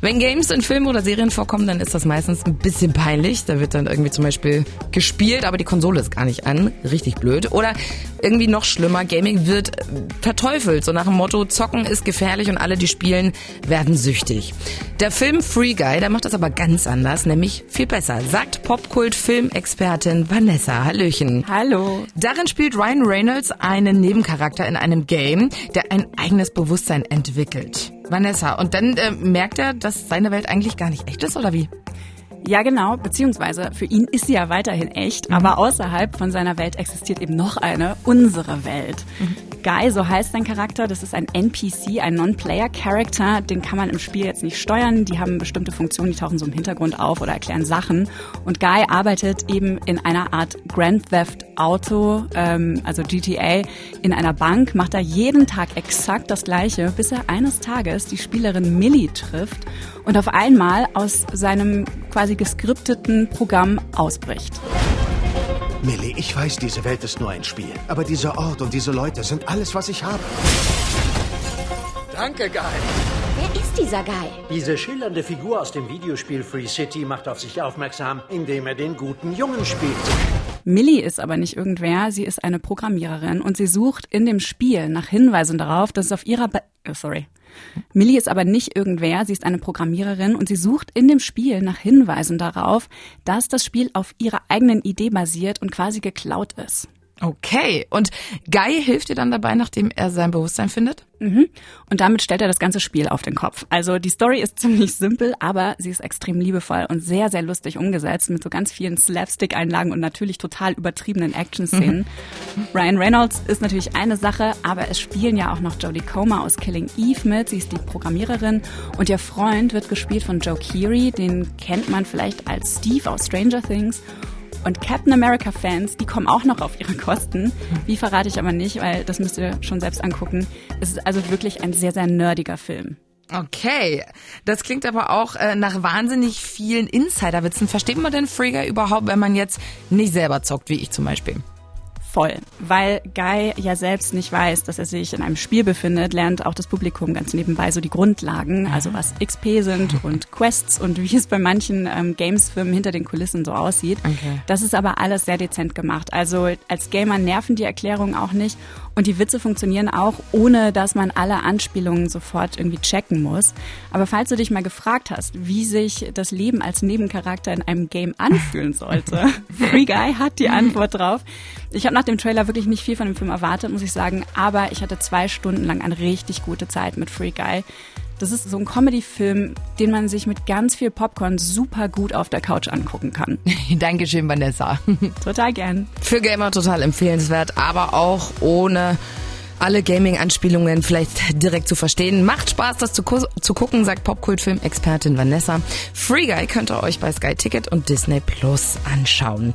Wenn Games in Filmen oder Serien vorkommen, dann ist das meistens ein bisschen peinlich. Da wird dann irgendwie zum Beispiel gespielt, aber die Konsole ist gar nicht an. Richtig blöd. Oder irgendwie noch schlimmer, Gaming wird verteufelt. So nach dem Motto, Zocken ist gefährlich und alle, die spielen, werden süchtig. Der Film Free Guy, der macht das aber ganz anders, nämlich viel besser, sagt Popkult-Filmexpertin Vanessa. Hallöchen. Hallo. Darin spielt Ryan Reynolds einen Nebencharakter in einem Game, der ein eigenes Bewusstsein entwickelt. Vanessa, und dann äh, merkt er, dass seine Welt eigentlich gar nicht echt ist, oder wie? Ja, genau, beziehungsweise für ihn ist sie ja weiterhin echt, mhm. aber außerhalb von seiner Welt existiert eben noch eine, unsere Welt. Mhm. Guy, so heißt sein Charakter, das ist ein NPC, ein Non-Player-Character, den kann man im Spiel jetzt nicht steuern, die haben bestimmte Funktionen, die tauchen so im Hintergrund auf oder erklären Sachen. Und Guy arbeitet eben in einer Art Grand Theft Auto, ähm, also GTA, in einer Bank, macht da jeden Tag exakt das Gleiche, bis er eines Tages die Spielerin Millie trifft und auf einmal aus seinem quasi geskripteten Programm ausbricht. Millie, ich weiß, diese Welt ist nur ein Spiel. Aber dieser Ort und diese Leute sind alles, was ich habe. Danke, Guy. Wer ist dieser Guy? Diese schillernde Figur aus dem Videospiel Free City macht auf sich aufmerksam, indem er den guten Jungen spielt. Millie ist aber nicht irgendwer, sie ist eine Programmiererin und sie sucht in dem Spiel nach Hinweisen darauf, dass es auf ihrer... Be oh, sorry. Millie ist aber nicht irgendwer, sie ist eine Programmiererin und sie sucht in dem Spiel nach Hinweisen darauf, dass das Spiel auf ihrer eigenen Idee basiert und quasi geklaut ist. Okay. Und Guy hilft dir dann dabei, nachdem er sein Bewusstsein findet? Mhm. Und damit stellt er das ganze Spiel auf den Kopf. Also die Story ist ziemlich simpel, aber sie ist extrem liebevoll und sehr, sehr lustig umgesetzt mit so ganz vielen Slapstick-Einlagen und natürlich total übertriebenen Action-Szenen. Mhm. Ryan Reynolds ist natürlich eine Sache, aber es spielen ja auch noch Jodie Comer aus Killing Eve mit. Sie ist die Programmiererin und ihr Freund wird gespielt von Joe Keery. Den kennt man vielleicht als Steve aus Stranger Things. Und Captain America-Fans, die kommen auch noch auf ihre Kosten. Wie verrate ich aber nicht, weil das müsst ihr schon selbst angucken. Es ist also wirklich ein sehr, sehr nerdiger Film. Okay, das klingt aber auch äh, nach wahnsinnig vielen Insiderwitzen. Versteht man denn Frigger überhaupt, wenn man jetzt nicht selber zockt, wie ich zum Beispiel? Voll. Weil Guy ja selbst nicht weiß, dass er sich in einem Spiel befindet, lernt auch das Publikum ganz nebenbei so die Grundlagen, also was XP sind und Quests und wie es bei manchen ähm, Games-Firmen hinter den Kulissen so aussieht. Okay. Das ist aber alles sehr dezent gemacht. Also als Gamer nerven die Erklärungen auch nicht und die Witze funktionieren auch, ohne dass man alle Anspielungen sofort irgendwie checken muss. Aber falls du dich mal gefragt hast, wie sich das Leben als Nebencharakter in einem Game anfühlen sollte, Free Guy hat die Antwort drauf. Ich habe nach dem Trailer wirklich nicht viel von dem Film erwartet, muss ich sagen, aber ich hatte zwei Stunden lang eine richtig gute Zeit mit Free Guy. Das ist so ein Comedy-Film, den man sich mit ganz viel Popcorn super gut auf der Couch angucken kann. Dankeschön, Vanessa. Total gern. Für Gamer total empfehlenswert, aber auch ohne alle Gaming-Anspielungen vielleicht direkt zu verstehen. Macht Spaß, das zu, zu gucken, sagt Popkultfilm-Expertin Vanessa. Free Guy könnt ihr euch bei Sky Ticket und Disney Plus anschauen.